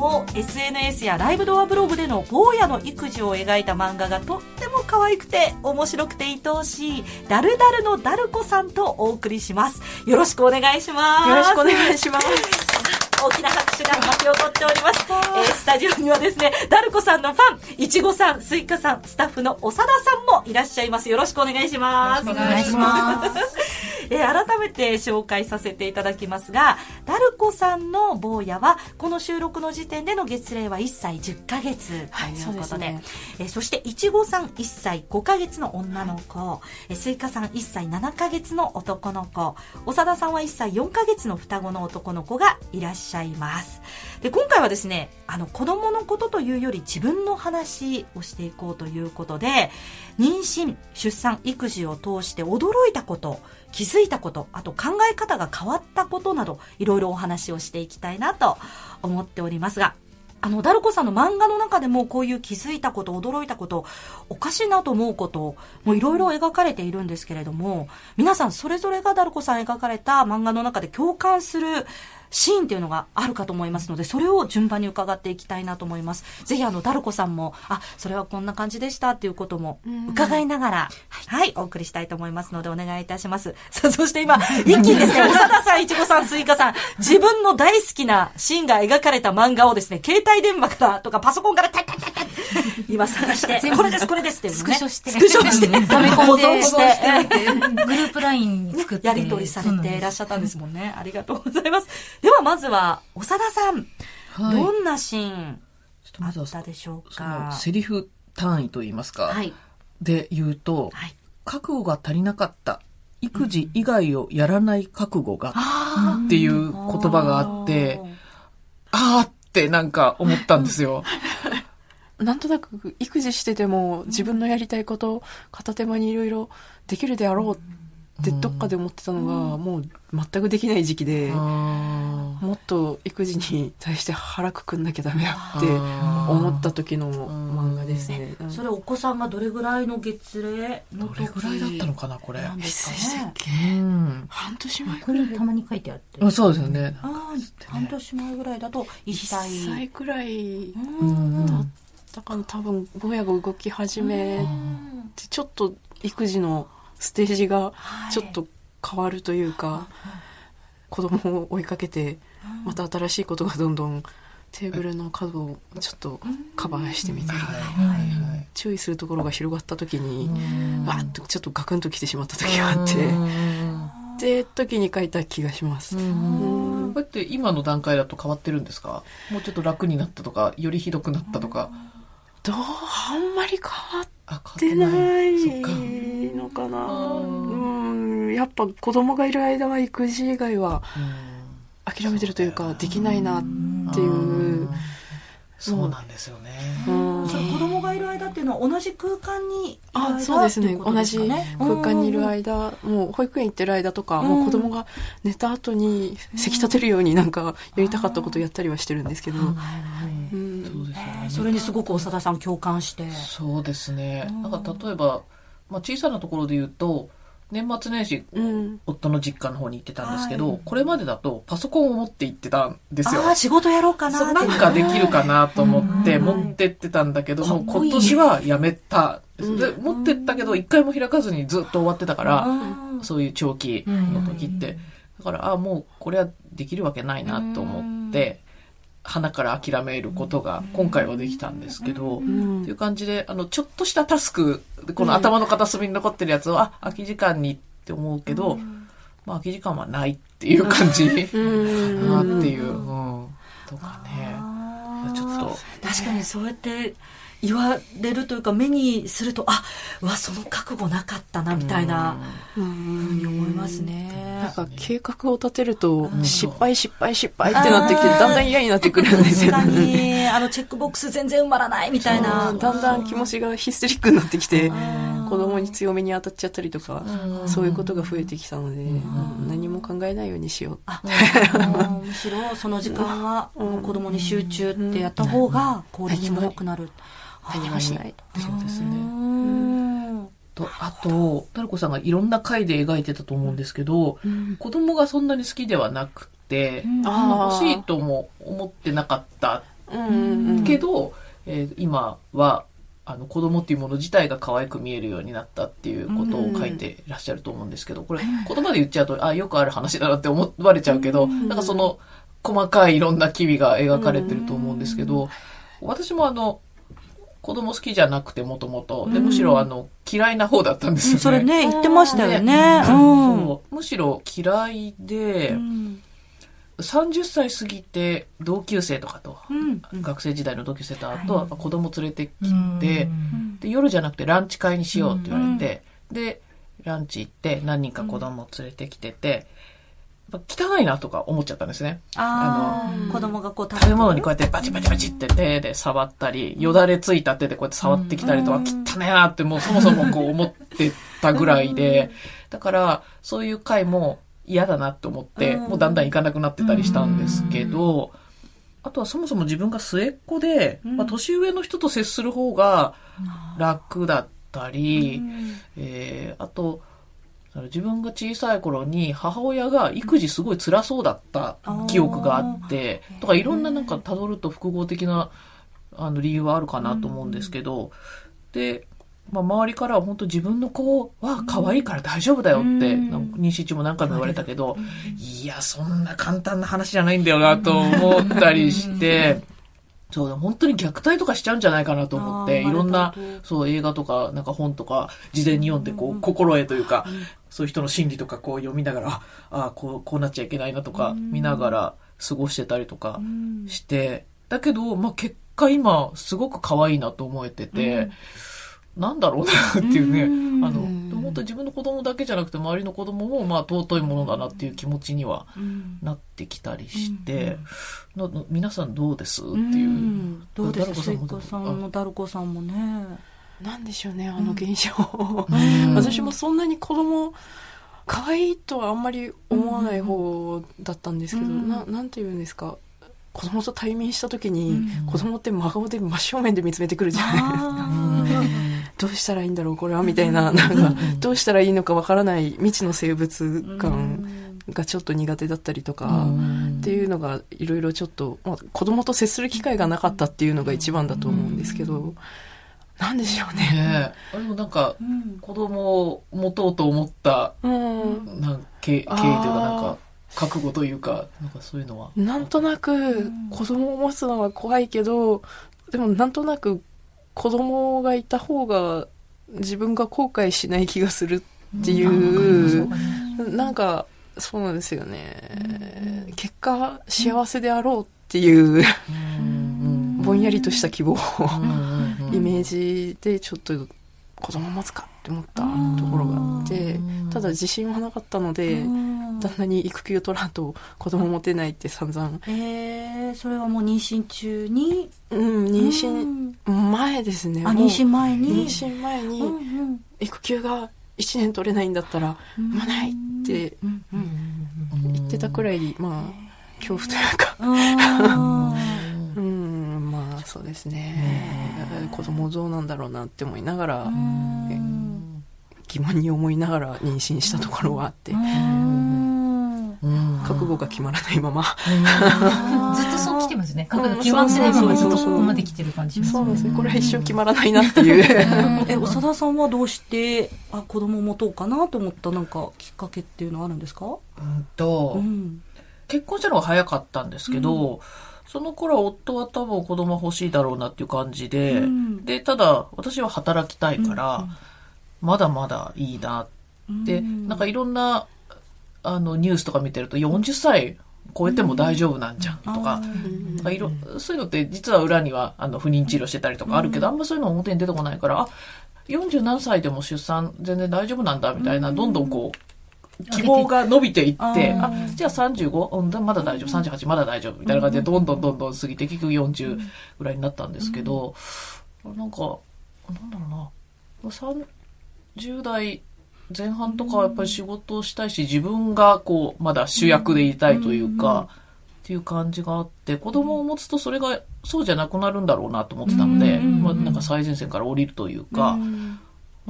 も SNS やライブドアブログでの坊やの育児を描いた漫画がとっても可愛くて面白くて愛おしいダルダルのダルコさんとお送りします。よろしくお願いします。よろしくお願いします。大きな拍手が巻き起こっております、えー、スタジオにはですねダルコさんのファンいちごさんスイカさんスタッフの長田さんもいらっしゃいます。よろしくお願いします。お願いしますえー、改めて紹介させていただきますが、ダルコさんの坊やは、この収録の時点での月齢は1歳10ヶ月ということで、はい、ね、えー、そして、いちごさん1歳5ヶ月の女の子、えー、スイカさん1歳7ヶ月の男の子、長田さんは1歳4ヶ月の双子の男の子がいらっしゃいます。で、今回はですね、あの、子供のことというより自分の話をしていこうということで、妊娠、出産、育児を通して驚いたこと、気づいたこと、あと考え方が変わったことなど、いろいろお話をしていきたいなと思っておりますが、あの、ダルコさんの漫画の中でもこういう気づいたこと、驚いたこと、おかしいなと思うこと、もういろいろ描かれているんですけれども、皆さんそれぞれがダルコさん描かれた漫画の中で共感するシーンっていうのがあるかと思いますので、それを順番に伺っていきたいなと思います。ぜひあの、ダルコさんも、あ、それはこんな感じでしたっていうことも伺いながら、はい、お送りしたいと思いますので、お願いいたします。さあ、そして今、一気にですね、長田さん、いちごさん、スイカさん、自分の大好きなシーンが描かれた漫画をですね、携帯電話からとかパソコンからタッタッタッタッ今探して、これです、これですってね。スクショして。スクショして。ダメ保存して。グループライン作って。やり取りされていらっしゃったんですもんね。ありがとうございます。ではまずは、長田さん。はい、どんなシーンあったでしょうか？セリフ単位といいますか。はい、で言うと、はい、覚悟が足りなかった。育児以外をやらない覚悟が、っていう言葉があって、あーってなんか思ったんですよ。なんとなく育児してても自分のやりたいこと片手間にいろいろできるであろうってどっかで思ってたのが、もう全くできない時期で、もっと育児に対して腹くくんなきゃダメだって思った時の漫画ですね。それお子さんがどれぐらいの月齢のどれぐらいだったのかな、これ。何ですかね。半年前これたまに書いてあって。そうですよね。半年前ぐらいだと1歳。1歳くらいだったかな、多分親が動き始めて、ちょっと育児のステージがちょっと変わるというか、はい、子供を追いかけてまた新しいことがどんどんテーブルの角をちょっとカバーしてみたり、注意するところが広がった時にわっとちょっとガクンときてしまった時があってで時に書いた気がします。こうやって今の段階だと変わってるんですか？もうちょっと楽になったとかよりひどくなったとか。どうあんまり変わってないのかな。うん。やっぱ子供がいる間は育児以外は諦めてるというかできないなっていう。そうなんですよね。うん、子供がいる間っていうのは同じ空間にあそうですね。同じ空間にいる間もう保育園行ってる間とか、もう子供が寝た後にせき立てるようになんかやりたかったことやったりはしてるんですけど、それにすごく長田さん共感して。そうですね。なんか例えば、まあ、小さなところで言うと年末年始、うん、夫の実家の方に行ってたんですけど、はい、これまでだとパソコンを持って行ってたんですよ。あ仕事やろうかななんかできるかなと思って持ってってたんだけども、今年はやめた。で持ってったけど一回も開かずにずっと終わってたから、そういう長期の時って。だから、あもうこれはできるわけないなと思って、花から諦めることが今回はできたんですけど、うん、っていう感じで、あの、ちょっとしたタスク、この頭の片隅に残ってるやつを、あ、空き時間にって思うけど、うん、まあ空き時間はないっていう感じ、なっていう、うん、とかね。ちょっと。確かにそうやって、言われるというか目にするとあわその覚悟なかったなみたいなふうに思いますね。なんか計画を立てると失敗失敗失敗ってなってきてだんだん嫌になってくるんですよ確かにあのチェックボックス全然埋まらないみたいな。だんだん気持ちがヒステリックになってきて子供に強めに当たっちゃったりとかそういうことが増えてきたので何も考えないようにしよう。あむしろその時間は子供に集中ってやった方が効率も良くなる、何もしないと。そうですね。とあと、タルコさんがいろんな回で描いてたと思うんですけど、うん、子供がそんなに好きではなくて、うん、欲しいとも思ってなかった。っけど、えー、今はあの子供っていうもの自体が可愛く見えるようになったっていうことを書いてらっしゃると思うんですけど、これ言葉で言っちゃうと、あ、よくある話だなって思われちゃうけど、なんかその細かいいろんな機微が描かれてると思うんですけど、私もあの、子供好きじゃなくてもともと、で、むしろあの、嫌いな方だったんですよね。それね、言ってましたよね。そう。むしろ嫌いで、30歳過ぎて同級生とかと、うん、学生時代の同級生とあと、はい、子供連れてきて、で夜じゃなくてランチ会にしようって言われて、でランチ行って何人か子供連れてきてて、汚いなとか思っちゃったんですね。あの、子供がこう食べ物にこうやってバチバチバチって手で触ったり、よだれついた手でこうやって触ってきたりとか、汚ねえなってもうそもそもこう思ってたぐらいで、だからそういう回も嫌だなって思って、もうだんだん行かなくなってたりしたんですけど、あとはそもそも自分が末っ子で、まあ、年上の人と接する方が楽だったり、えー、あと、自分が小さい頃に母親が育児すごい辛そうだった記憶があって、とかいろんななんか辿ると複合的なあの理由はあるかなと思うんですけど、で、まあ、周りからは本当自分の子は可愛いから大丈夫だよって、妊娠中も何回も言われたけど、いや、そんな簡単な話じゃないんだよなと思ったりして、そうだ、本当に虐待とかしちゃうんじゃないかなと思って、いろんな、そう、映画とか、なんか本とか、事前に読んで、こう、心得というか、そういう人の心理とかこう読みながら、ああ、こう、こうなっちゃいけないなとか、見ながら過ごしてたりとかして、だけど、まあ結果今、すごく可愛いなと思えてて、なんだろうなっていうね、あの、本当自分の子供だけじゃなくて周りの子供もまあ尊いものだなっていう気持ちにはなってきたりして、うん、皆さんどうですっていう。どうです？かスイカさんのダル子さんもね。なんでしょうね、あの現象。私もそんなに子供、可愛いとはあんまり思わない方だったんですけど、ななんて言うんですか。子供と対面した時に、子供って真顔で真正面で見つめてくるじゃないですか。どうしたらいいんだろうこれはみたいな、なんか、どうしたらいいのかわからない未知の生物感がちょっと苦手だったりとか、っていうのがいろいろちょっと、まあ、子供と接する機会がなかったっていうのが一番だと思うんですけど、なんでしょうね。ねあれもなんか、子供を持とうと思った、うん、なん経緯というかなんか、覚悟というか、なんかそういうのは。なんとなく、子供を持つのは怖いけど、でもなんとなく子供がいた方が自分が後悔しない気がするっていう、なんか、そうなんですよね。結果、幸せであろうっていう、ぼんやりとした希望、イメージでちょっと子供持つかって思ったところがあって、ただ自信はなかったので、旦那に育休取らんと子供持てないって散々。えー、それはもう妊娠中に？うん、妊娠前ですね。あ、妊娠前に？妊娠前に、育休が1年取れないんだったら、産まないって言ってたくらい、まあ、恐怖というか。うん、ま あそうですね。子供どうなんだろうなって思いながら、疑問に思いながら妊娠したところはあって。覚悟が決まらないまま。ずっとそう来てますね。覚悟決まってないままずっとそこまで来てる感じそうですねこれは一生決まらないなっていう。え長田さんはどうしてあ子供持とうかなと思ったなんかきっかけっていうのはあるんですか？うんと、うん、結婚したのが早かったんですけど、うんその頃夫は多分子供欲しいだろうなっていう感じで、うん、で、ただ私は働きたいから、まだまだいいなって、うん、なんかいろんな、あの、ニュースとか見てると40歳超えても大丈夫なんじゃんとか、うん、いろそういうのって実は裏にはあの不妊治療してたりとかあるけど、あんまそういうの表に出てこないから、あ、40何歳でも出産全然大丈夫なんだみたいな、どんどんこう、希望が伸びていって、あじゃあ 35? うん、まだ大丈夫、38まだ大丈夫。みたいな感じでどんどんどんどん過ぎて結局40ぐらいになったんですけど、なんか、なんだろうな、30代前半とかはやっぱり仕事をしたいし、自分がこう、まだ主役でいたいというか、っていう感じがあって、子供を持つとそれがそうじゃなくなるんだろうなと思ってたので、まあなんか最前線から降りるというか、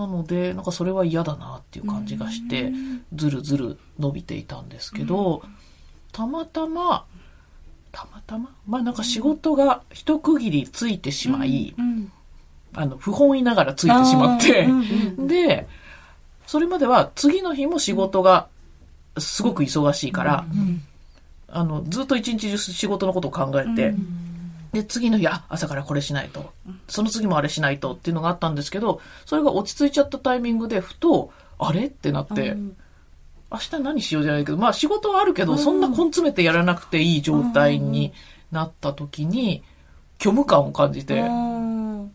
なので、なんかそれは嫌だなっていう感じがして、ずるずる伸びていたんですけど、たまたま、たまたま？まあなんか仕事が一区切りついてしまい、うんあの、不本意ながらついてしまって、で、それまでは次の日も仕事がすごく忙しいから、あの、ずっと一日中仕事のことを考えて、で、次の日、あ、朝からこれしないと。その次もあれしないとっていうのがあったんですけど、それが落ち着いちゃったタイミングで、ふと、あれってなって、うん。明日何しようじゃないけど、まあ仕事はあるけど、そんな根詰めてやらなくていい状態になった時に、虚無感を感じて、うん。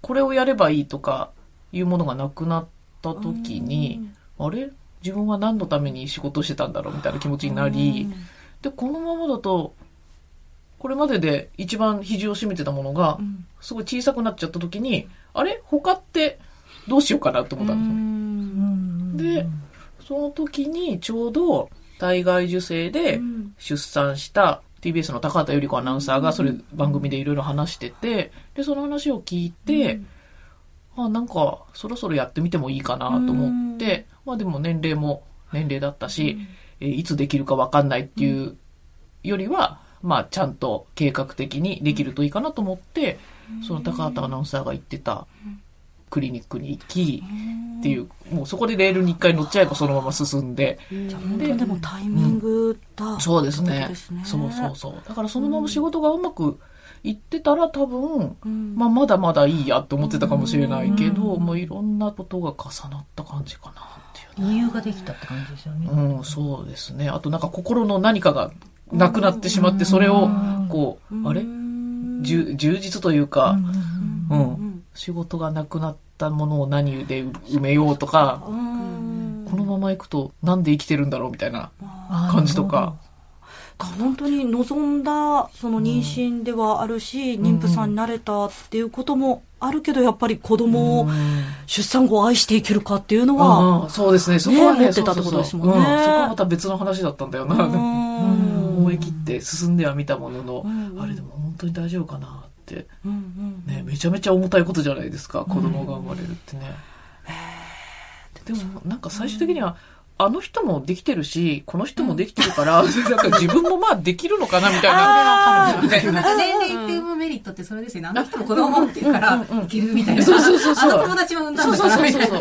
これをやればいいとかいうものがなくなった時に、あれ？自分は何のために仕事をしてたんだろうみたいな気持ちになり、で、このままだと、これまでで一番肘を締めてたものが、すごい小さくなっちゃった時に、あれ？他ってどうしようかなと思ったんですよ。で、その時にちょうど体外受精で出産した TBS の高畑百合子アナウンサーがそれ番組でいろいろ話してて、で、その話を聞いて、あ、なんかそろそろやってみてもいいかなと思って、まあでも年齢も年齢だったし、えーいつできるかわかんないっていうよりは、まあちゃんと計画的にできるといいかなと思って、その高畑アナウンサーが言ってたクリニックに行き、っていう、もうそこでレールに一回乗っちゃえばそのまま進んで、じゃあ本当にでもタイミングだ、そうですね。そうですね。そうそうそう。だからそのまま仕事がうまくいってたら多分、うん。まあまだまだいいやって思ってたかもしれないけど、もういろんなことが重なった感じかなっていうね。理由ができたって感じですよね。うん、そうですね。あとなんか心の何かがなくなってしまって、それを、こう、あれ？充実というか、うん、仕事がなくなったものを何で埋めようとか、このまま行くとなんで生きてるんだろうみたいな感じとか。本当に望んだその妊娠ではあるし、妊婦さんになれたっていうこともあるけどやっぱり子供を出産後愛していけるかっていうのは、うんそうですね。そこはね、持ってたってことですもんね。そうそうそう。うんそこはまた別の話だったんだよな。うん。思い切って進んではみたものの、んあれでも本当に大丈夫かなって、うんうんね、めちゃめちゃ重たいことじゃないですか、子供が生まれるってね。でもなんか最終的には、あの人もできてるし、この人もできてるから、なんか自分もまあできるのかなみたいな。ね年齢って産むメリットってそれですよね。あの人も子供持ってるから、いけるみたいな。そうそうそうそう。あの友達も産んだそうんだから、そうそうそうみたい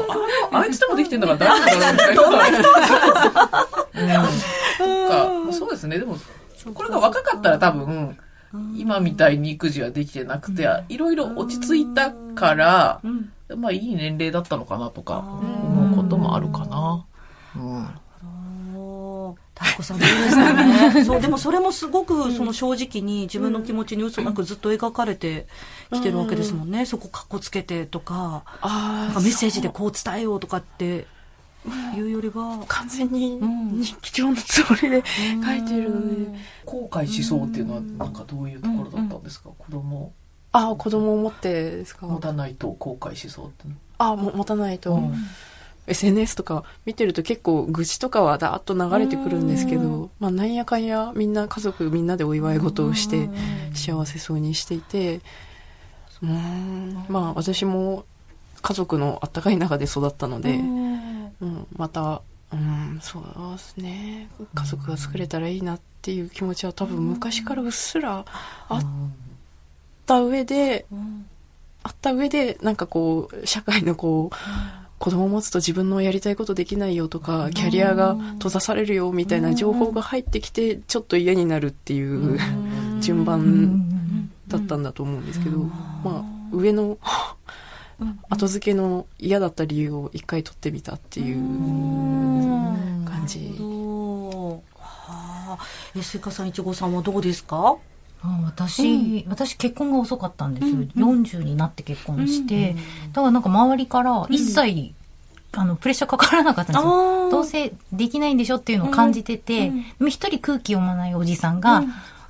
な。ああいつでもできてんだから大丈夫だろうみたいな。どん。そうですね。でも、これが若かったら多分、今みたいに育児はできてなくて、いろいろ落ち着いたから、まあいい年齢だったのかなとか思うこともあるかな。うん。タイコさんどうですかね。そうでもそれもすごくその正直に自分の気持ちに嘘なくずっと描かれてきてるわけですもんね、そこかっこつけてとかあなんかメッセージでこう伝えようとかっていうよりは、完全にん。日記帳のつもりで書いてる。ので、後悔しそうっていうのは、なんかどういうところだったんですか？子供。あ子供を持ってですか？持たないと後悔しそうって。あも持たないと、うん。SNS とか見てると結構愚痴とかはだーっと流れてくるんですけど、まあなんやかんやみんな家族みんなでお祝い事をして幸せそうにしていてうーん。まあ私も家族のあったかい中で育ったので、うん、またうんそうですね。家族が作れたらいいなっていう気持ちは多分昔からうっすらあった上で、あった上でなんかこう社会のこう、子供を持つと自分のやりたいことできないよとか、キャリアが閉ざされるよみたいな情報が入ってきて、ちょっと嫌になるっていう 順番だったんだと思うんですけど、まあ、上の後付けの嫌だった理由を一回取ってみたっていう感じ。はあ。えスイカさんいちごさんはどうですか？あ私、私結婚が遅かったんですよ。40になって結婚して、だからなんか周りから一切、あの、プレッシャーかからなかったんですよ。どうせできないんでしょっていうのを感じてて、でも一人空気読まないおじさんが、お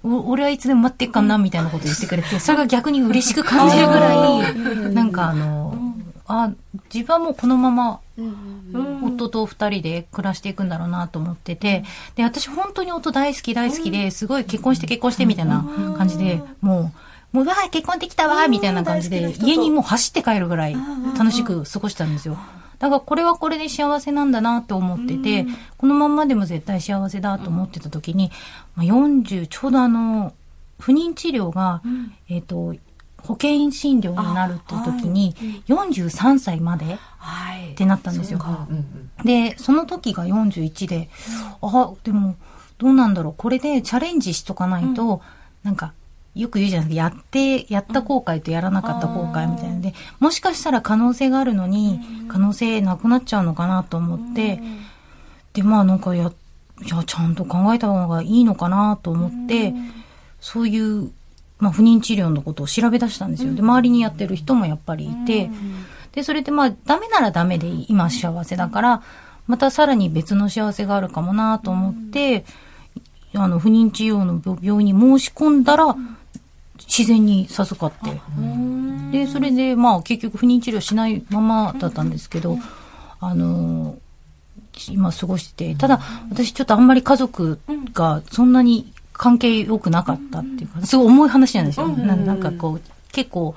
俺はいつでも待ってっかなみたいなこと言ってくれて、それが逆に嬉しく感じるぐらい、なんかあの、あ、自分はもうこのまま夫と二人で暮らしていくんだろうなと思ってて、で、私本当に夫大好き大好きで、すごい結婚して結婚してみたいな感じで、もう、もう、わあ、結婚できたわみたいな感じで、家にもう走って帰るぐらい楽しく過ごしたんですよ。だからこれはこれで幸せなんだなと思ってて、このまんまでも絶対幸せだと思ってた時に、まあ、40、ちょうどあの、不妊治療が、えっ、と、保険診療になるっていう時に、43歳までってなったんですよ。で、その時が41で、あ、でも、どうなんだろう、これでチャレンジしとかないと、なんか、よく言うじゃないですか、やって、やった後悔とやらなかった後悔みたいな。ので、もしかしたら可能性があるのに、可能性なくなっちゃうのかなと思って、で、まあなんかや、いや、ちゃんと考えた方がいいのかなと思って、そういう、まあ不妊治療のことを調べ出したんですよ。で、周りにやってる人もやっぱりいて、で、それでまあダメならダメで今幸せだから、またさらに別の幸せがあるかもなと思って、あの、不妊治療の病院に申し込んだら、自然に授かって。で、それで、まあ、結局不妊治療しないままだったんですけど、あの今過ごしてて、ただ、私ちょっとあんまり家族がそんなに関係良くなかったっていうか、すごい重い話なんですよ。ななんかこう、結構、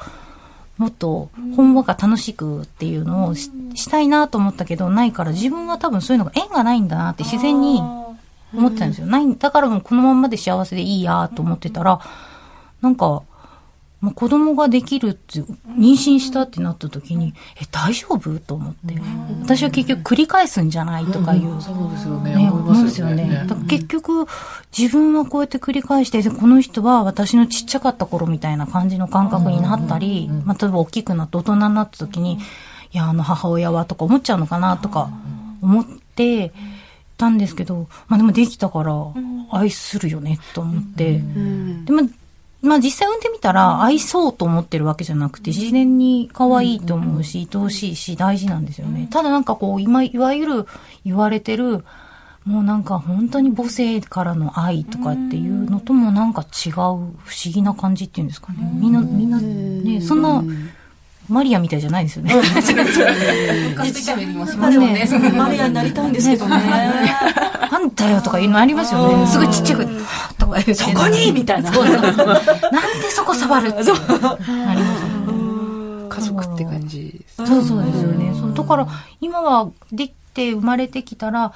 もっと、ほんわか楽しくっていうのをしたいなと思ったけど、ないから自分は多分そういうのが縁がないんだなって自然に思ってたんですよ。ない、だからもうこのまんまで幸せでいいやと思ってたら、なんか、まあ、子供ができるって、妊娠したってなった時に、え、大丈夫？と思って。私は結局繰り返すんじゃないとかいう。うん、そうですよね。ね思いますよね。結局、自分はこうやって繰り返して、この人は私のちっちゃかった頃みたいな感じの感覚になったり、まあ、例えば大きくなって大人になった時に、いや、あの母親はとか思っちゃうのかなとか思ってたんですけど、まあでもできたから愛するよねと思って。でもまあ実際産んでみたら愛そうと思ってるわけじゃなくて自然に可愛いと思うし、愛おしいし大事なんですよね。ただなんかこう今いわゆる言われてるもうなんか本当に母性からの愛とかっていうのともなんか違う不思議な感じっていうんですかね。みんな、みんなね、そんなマリアみたいじゃないですよね。マリアになりたいん。ですけどね。あん。たよとかいうのありますよね。すごいちっちゃく、そこにみたいな。なんでそこ触るって。なります家族って感じ。そうそうですよね。だから、今はできて生まれてきたら、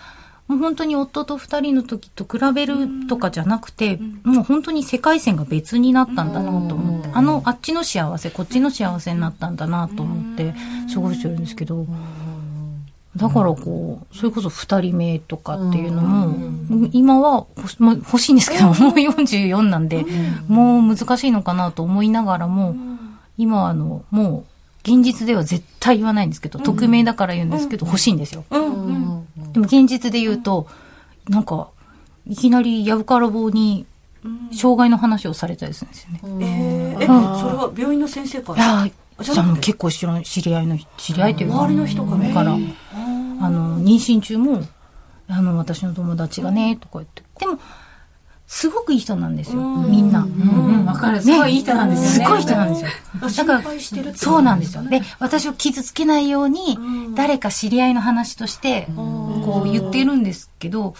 もう本当に夫と二人の時と比べるとかじゃなくて、もう本当に世界線が別になったんだなと思って、あの、あっちの幸せ、こっちの幸せになったんだなと思って過ごしてるんですけど、だからこう、それこそ二人目とかっていうのも、今は欲しいんですけど、もう44なんで、もう難しいのかなと思いながらも、今はあの、もう、現実では絶対言わないんですけど、匿名だから言うんですけど、欲しいんですよ。でも現実で言うと、なんか、いきなりヤブカラ棒に、障害の話をされたりするんですよね。えー、え、それは病院の先生から？いや、あの結構知り合いの、知り合いというか、周りの人から、あの、妊娠中も、あの、私の友達がね、とか言って。でも、すごくいい人なんですよ、みんな。うん、わかる。すごいいい人なんですよ、すごい人なんですよ。だから、そうなんですよ。で、私を傷つけないように、誰か知り合いの話として、こう言ってるんですけど、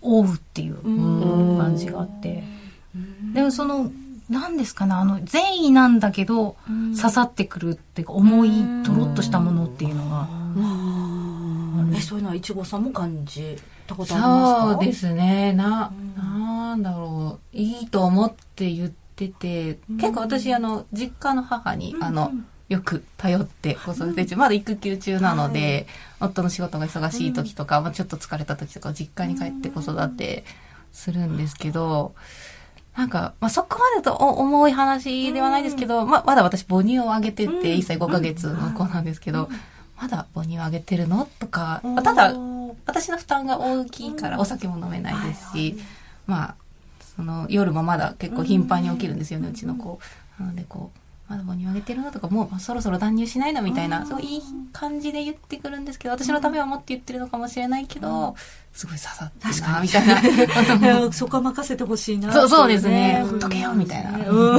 追うっていう感じがあって。でもその、何ですかね、あの、善意なんだけど、刺さってくるっていうか、重い、とろっとしたものっていうのが。え、そういうのは、いちごさんも感じたことありますか？そうですね。な、なんだろう。いいと思って言ってて、結構私、あの、実家の母に、あの、よく頼って子育て中、まだ育休中なので、はい、夫の仕事が忙しい時とか、まあ、ちょっと疲れた時とか、実家に帰って子育てするんですけど、なんか、まあ、そこまでと重い話ではないですけど、まあ、まだ私母乳をあげてて、1歳5ヶ月の子なんですけど、まだ母乳あげてるの？とか、ただ、私の負担が大きいからお酒も飲めないですし、まあ、その夜もまだ結構頻繁に起きるんですよね、うちの子。なのでこう、まだ母乳あげてるの？とか、もうそろそろ断乳しないの？みたいな、そういい感じで言ってくるんですけど、私のためを思って言ってるのかもしれないけど、すごい刺さってるな、みたいな。そこは任せてほしいな。そうそうですね。ほっとけよ、みたいな。うん。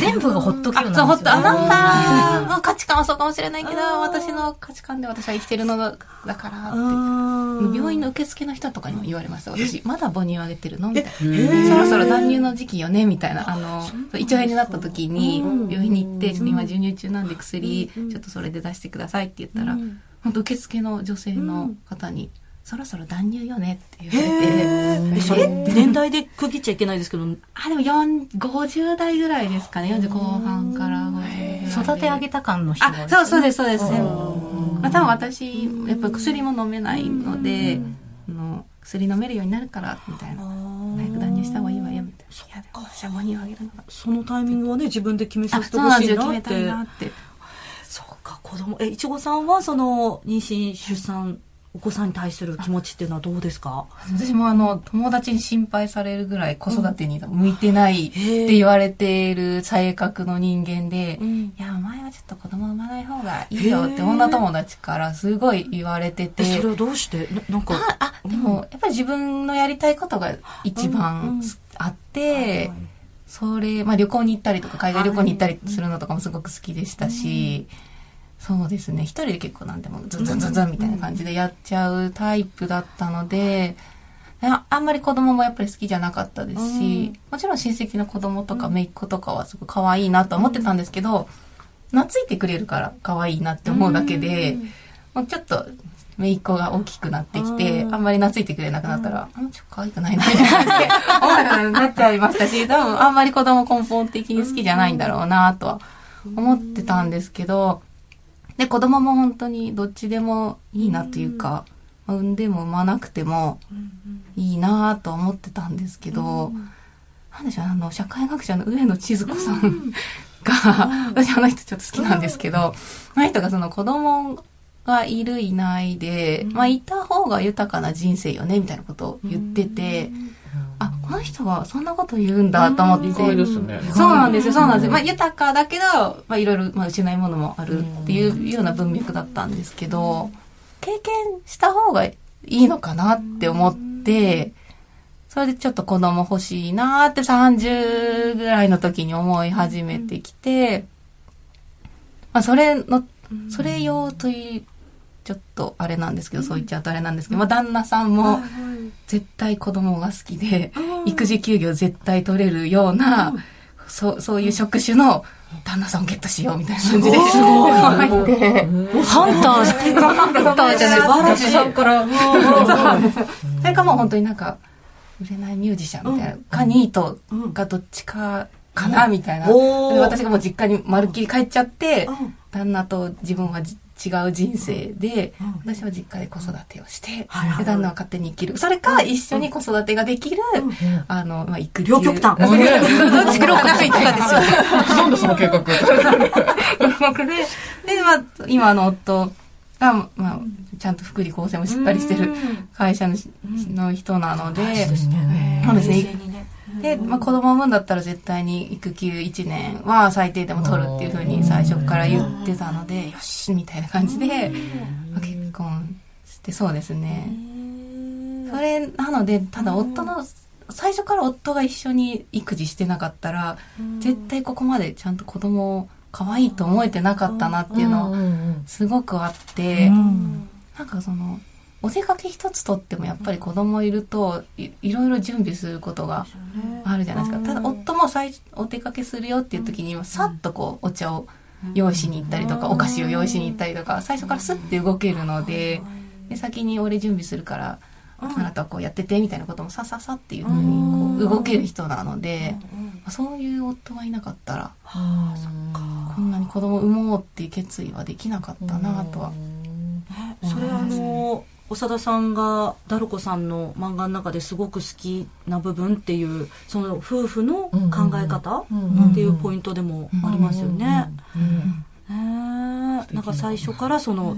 全部がほっとけよあそう、ほっと、あななたの価値観はそうかもしれないけど、私の価値観で私は生きてるのだだからって。病院の受付の人とかにも言われました、私。まだ母乳あげてるの？みたいな。そろそろ断乳の時期よね？みたいな。あの、胃腸炎になった時に、病院に行って、ちょっと今授乳中なんで薬、ちょっとそれで出してくださいって言ったら、本当受付の女性の方に、そろそろ断乳よねって言われて、えそれ年代で区切っちゃいけないですけど、あ、でも4 50代ぐらいですかね、40後半から50代。育て上げた感の人があ、そうそうです、そうです。まあ、多分私、やっぱ薬も飲めないので、あの薬飲めるようになるから、みたいな。早く断乳した方がいいわよ、みたいな。いや、でも私は母乳をあげるのが。そのタイミングはね、自分で決めさあ、せてそうなんですよ、ほしいなっ決めたいて。なって。そうか、子供。え、いちごさんはその、妊娠、出産、お子さんに対する気持ちっていうのはどうですか？私もあの、友達に心配されるぐらい子育てに向いてないって言われている性格の人間で、ん。いや、お前はちょっと子供産まない方がいいよって女友達からすごい言われてて。え、それはどうして？ななんか、あ、あでも、やっぱり自分のやりたいことが一番あって、それ、まあ旅行に行ったりとか、海外旅行に行ったりするのとかもすごく好きでしたし、そうですね、一人で結構なんでもズンズンズンズンみたいな感じでやっちゃうタイプだったので、ああんまり子供もやっぱり好きじゃなかったですし、もちろん親戚の子供とか姪っ子とかはすごい可愛いなとは思ってたんですけど、懐いてくれるから可愛いなって思うだけで、もうちょっと、姪っ子が大きくなってきて、あんまり懐いてくれなくなったら、あん。まちょっと可愛くないな、みたいな感じで思わなくなっちゃいましたし、多分あんまり子供根本的に好きじゃないんだろうな、とは思ってたんですけど、で、子供も本当にどっちでもいいなというか、まあ産んでも産まなくてもいいなと思ってたんですけど、なんでしょう、あの、社会学者の上野千鶴子さん が、私あの人ちょっと好きなんですけど、あの人がその子供がいるいないで、まあいた方が豊かな人生よね、みたいなことを言ってて、あ、この人はそんなこと言うんだと思って。ね。そうなんですよ、そうなんですよ。まあ豊かだけど、まあいろいろ、まあ失いものもあるっていうような文脈だったんですけど、経験した方がいいのかなって思って、それでちょっと子供欲しいなーって30ぐらいの時に思い始めてきて、まあそれの、それ用という、ちょっとあれなんですけど、そう言っちゃうとあれなんですけど、まあ旦那さんも絶対子供が好きで、育児休業絶対取れるような、そう、そういう職種の旦那さんをゲットしようみたいな感じで。すごい。入って。ハンターじゃん。ハンターじゃない素晴らしい。さんから。それかもう本当になんか、売れないミュージシャンみたいな、かニートがどっちかかなみたいな。私がもう実家にまるっきり帰っちゃってうん、旦那と自分はじ違う人生で、私は実家で子育てをしてで旦那は勝手に生きる。それか一緒に子育てができる、あの、まあ、育休。両極端。どっちかないなですよ。な。んでその計画僕で、で、まあ、今あの夫が、まあ、ちゃんと福利厚生もしっかりしてる会社のしの人なので、そうですね。で、まあ、子供を産むんだったら絶対に育休1年は最低でも取るっていうふうに最初から言ってたので、よしみたいな感じで、まあ、結婚してそうですね。それなので、ただ夫の、最初から夫が一緒に育児してなかったら、絶対ここまでちゃんと子供を可愛いと思えてなかったなっていうのはすごくあって、なんかその、お出かけ一つとってもやっぱり子供いるといいろいろ準備することがあるじゃないですか。ただ夫も最初お出かけするよっていう時にさっとこうお茶を用意しに行ったりとかお菓子を用意しに行ったりとか最初からスッて動けるのでで先に俺準備するからあなたはこうやっててみたいなこともさささっていうふうにこう動ける人なのでそういう夫がいなかったらこんなに子供を産もうっていう決意はできなかったなとは。それあの長田さんがダルコさんの漫画の中ですごく好きな部分っていうその夫婦の考え方っていうポイントでもありますよね。なんか最初からその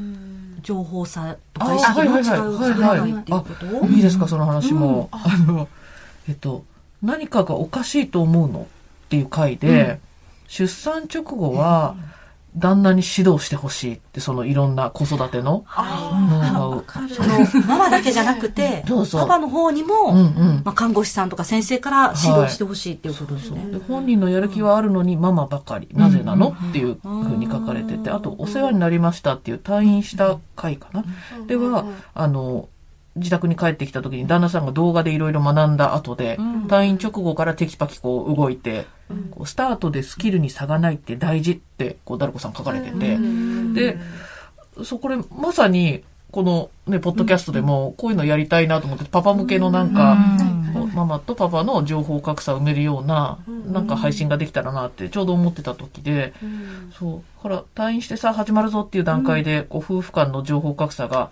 情報差とか意識の違いを作らないっていうこと？いい。ですか、その話も。あの、えっと、何かがおかしいと思うの？っていう回で、出産直後は、旦那に指導してほしいって、そのいろんな子育てのノウハウ。そのママだけじゃなくて そうそうパパの方にも、うんうん。まあ、看護師さんとか先生から指導してほしいっていうことですね。で本人のやる気はあるのにママばかり。なぜなのっていうふうに書かれてて、あと、お世話になりましたっていう退院した回かな。では、あの、自宅に帰ってきた時に旦那さんが動画でいろいろ学んだ後で、退院直後からテキパキこう動いて、こうスタートでスキルに差がないって大事って、こう、ダルコさん書かれてて、で、そう、これまさに、このね、ポッドキャストでも、こういうのやりたいなと思って、パパ向けのなんか、ママとパパの情報格差を埋めるような、なんか配信ができたらなってちょうど思ってた時で、そう。だから退院してさ、始まるぞっていう段階で、こう、夫婦間の情報格差が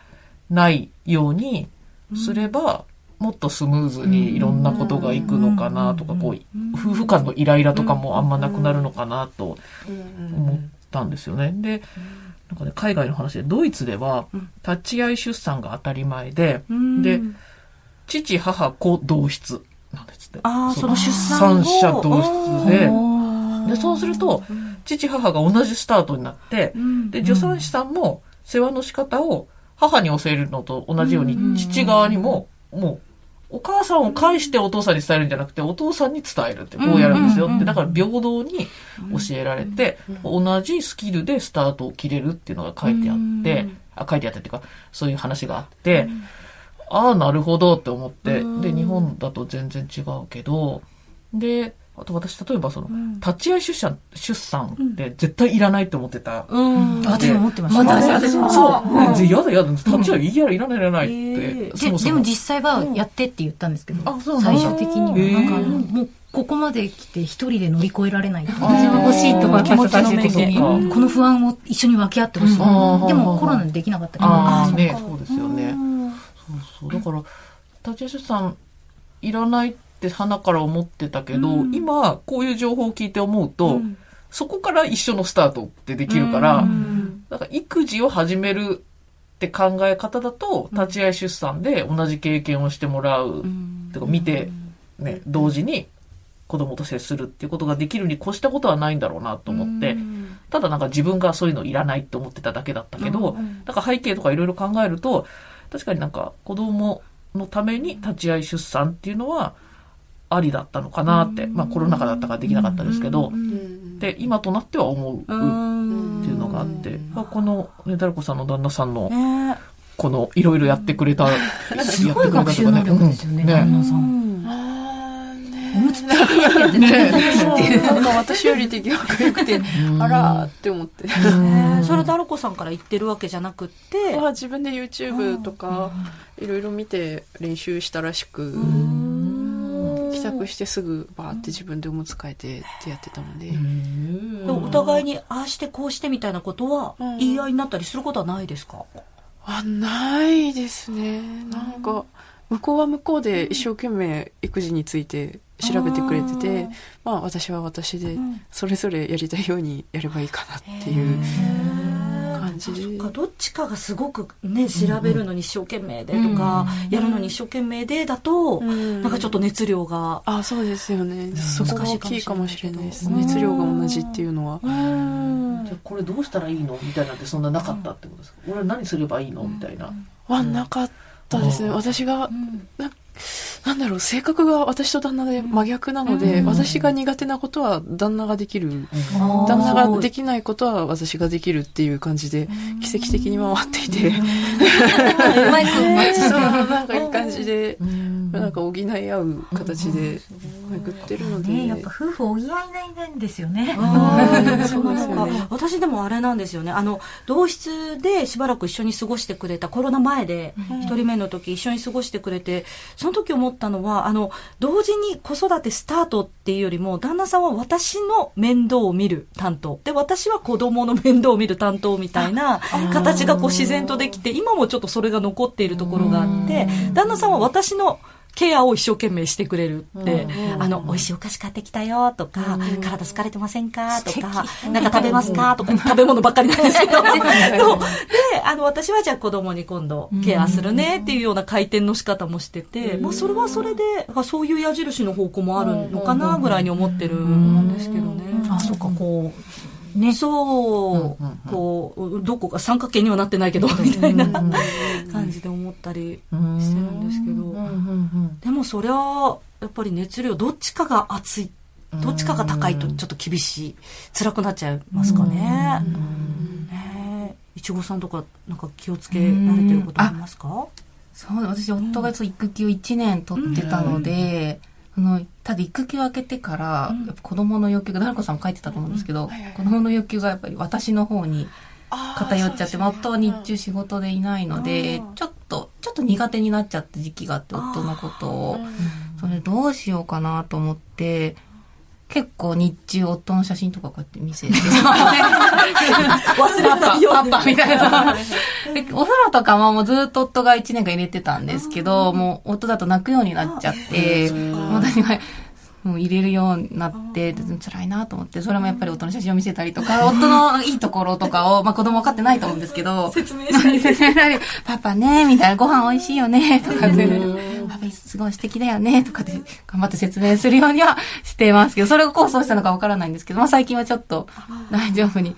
ないようにすれば、もっとスムーズにいろんなことがいくのかなとか、こう、夫婦間のイライラとかもあんまなくなるのかなと思ったんですよね。で、なんかね、海外の話で、ドイツでは、立ち会い出産が当たり前で、で、父、母、子、同室なんですって。ああ、その出産三者同室で、おで、そうすると、父、母が同じスタートになって、で、助産師さんも世話の仕方を母に教えるのと同じように、父側にも、もう、お母さんを介してお父さんに伝えるんじゃなくて、お父さんに伝えるって、こうやるんですよ。って、だから平等に教えられて、同じスキルでスタートを切れるっていうのが書いてあって、あ、書いてあってっていうか、そういう話があって、ああ、なるほどって思って、で、日本だと全然違うけど、で、あと私、例えばその、立ち会い出産、出産って絶対いらないって思ってた。うん。あ私も思ってました。私も。そう。でやだやだ、立ち会いいやいらないいらないって。そでもそも。でも実際はやってって言ったんですけど、あそうなの？最終的には。なんかもうここまで来て一人で乗り越えられない私も欲しいと思い気持ちの面で。この不安を一緒に分け合ってほしい、でもコロナでできなかったけどああ、ね、そうですよね。そうそう。だから、立ち会い出産いらないって花から思ってたけど、今、こういう情報を聞いて思うと、そこから一緒のスタートってできるから、だから育児を始めるって考え方だと、立ち会い出産で同じ経験をしてもらう、てか見て、ね、同時に子供と接するっていうことができるに越したことはないんだろうなと思って、ただなんか自分がそういうのいらないって思ってただけだったけど、なんか背景とかいろいろ考えると、確かになんか子供のために立ち会い出産っていうのはありだったのかなって、まあコロナ禍だったからできなかったですけど、で、今となっては思うっていうのがあって、あこの、ね、ダルコさんの旦那さんの、ね。この、いろいろやってくれた、やすごい学習能力ですよね、旦那さん。あーねおむつってやってね。なんか私より手際が良くて、あらーって思って。ねそれダルコさんから言ってるわけじゃなくって、は自分で YouTube とかいろいろ見て練習したらしく、帰宅してすぐバーって自分でおむつ替えてってやってたので、でもお互いにああしてこうしてみたいなことはうん。言い合いになったりすることはないですか、あないですね。なんか向こうは向こうで一生懸命育児について調べてくれてて、まあ私は私でそれぞれやりたいようにやればいいかなっていう感じで、そっか。どっちかがすごくね調べるのに一生懸命でとか、やるのに一生懸命でだと、うん。なんかちょっと熱量が、あそうですよね。そこが大きいかもしれないです難しいかもしれないけど熱量が同じっていうのは、じゃあこれどうしたらいいのみたいなんてそんななかったってことですか、俺は何すればいいのみたいな。はなかったですね、うん。私がななんだろう性格が私と旦那で真逆なので、私が苦手なことは旦那ができる、旦那ができないことは私ができるっていう感じで奇跡的に回っていて、うまいくマッチ。なんかいい感じで、うん。なんか補い合う形で巡ってるので、ねやっぱ夫婦補い合いないんですよね。そうですよね。私でもあれなんですよね。あの同室でしばらく一緒に過ごしてくれたコロナ前で一人目の時一緒に過ごしてくれてその時思ったのはあの同時に子育てスタートっていうよりも旦那さんは私の面倒を見る担当。で私は子供の面倒を見る担当みたいな形がこう自然とできて今もちょっとそれが残っているところがあって旦那さんは私のケアを一生懸命してくれるって、あの、美味しいお菓子買ってきたよとか、体疲れてませんか？とか、なんか食べますか？とか、食べ物ばっかりなんですけど、で、あの、私はじゃあ子供に今度ケアするねっていうような回転の仕方もしてて、まあそれはそれで、そういう矢印の方向もあるのかなぐらいに思ってるんですけどね。あ、そっか、こう、ね。そう、こう、どこか三角形にはなってないけど、みたいな感じで思ったりしてるんですけど。でもそりゃ、やっぱり熱量、どっちかが熱い、どっちかが高いとちょっと厳しい、辛くなっちゃいますかね。ね。いちごさんとか、なんか気をつけられてることありますか？そう、私、夫が育休1年取ってたので、あの、ただ育休明けてから、やっぱ子供の欲求が、ダルコさんも書いてたと思うんですけど、子供の欲求がやっぱり私の方に偏っちゃって、夫は日中仕事でいないので、ちょっと、ちょっと苦手になっちゃった時期があって、夫のことを。それどうしようかなと思って、結構日中夫の写真とかこうやって見せて。忘れないよパパみたいな。お風呂とかももうずっと夫が1年間入れてたんですけど、もう夫だと泣くようになっちゃって、私がもう入れるようになって、辛いなと思って、それもやっぱり夫の写真を見せたりとか、夫のいいところとかを、まあ子供分かってないと思うんですけど、説明したり。説明したり、パパね、みたいな、ご飯美味しいよね、とかって、パパすごい素敵だよね、とかで頑張って説明するようにはしてますけど、それがこうそうしたのか分からないんですけど、まあ最近はちょっと大丈夫に。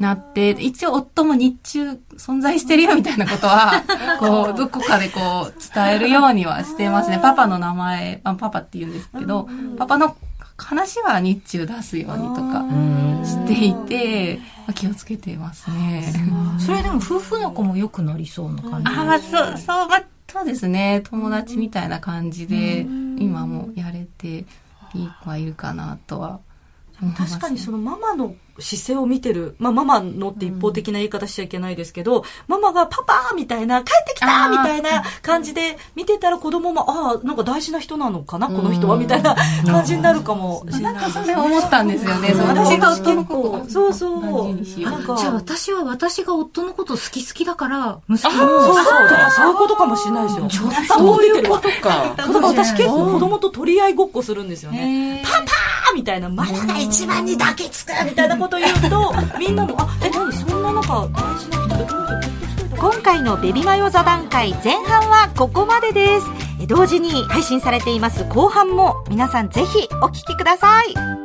なって、一応夫も日中存在してるよみたいなことは、こう、どこかでこう、伝えるようにはしてますね。パパの名前、あパパって言うんですけど、パパの話は日中出すようにとかしていて、気をつけてますね。それでも夫婦仲も良くなりそうな感じああ、そう、そう、まあ、そうですね。友達みたいな感じで、今もやれていい子はいるかなとは確かにそのママの姿勢を見てる、まあ、ママのって一方的な言い方しちゃいけないですけど、うん、ママがパパみたいな、帰ってきたみたいな感じで見てたら子供も、ああ、なんか大事な人なのかな、この人は、みたいな感じになるかもしれない、ね、なんかそれ思ったんですよね。私が夫のことそうそう。なんかじゃあ私は私が夫のこと好き好きだから、息子も。そうそう。そういうことかもしれないですよ。そういうことか。私結構子供と取り合いごっこするんですよね。パパみたいな、ママが一番に抱きつくみたいなこと言うと、みんなも、あ、え、何そんな中、大事な人でどうぞ今回のベビマヨ座談会前半はここまでです。同時に配信されています後半も皆さんぜひお聞きください。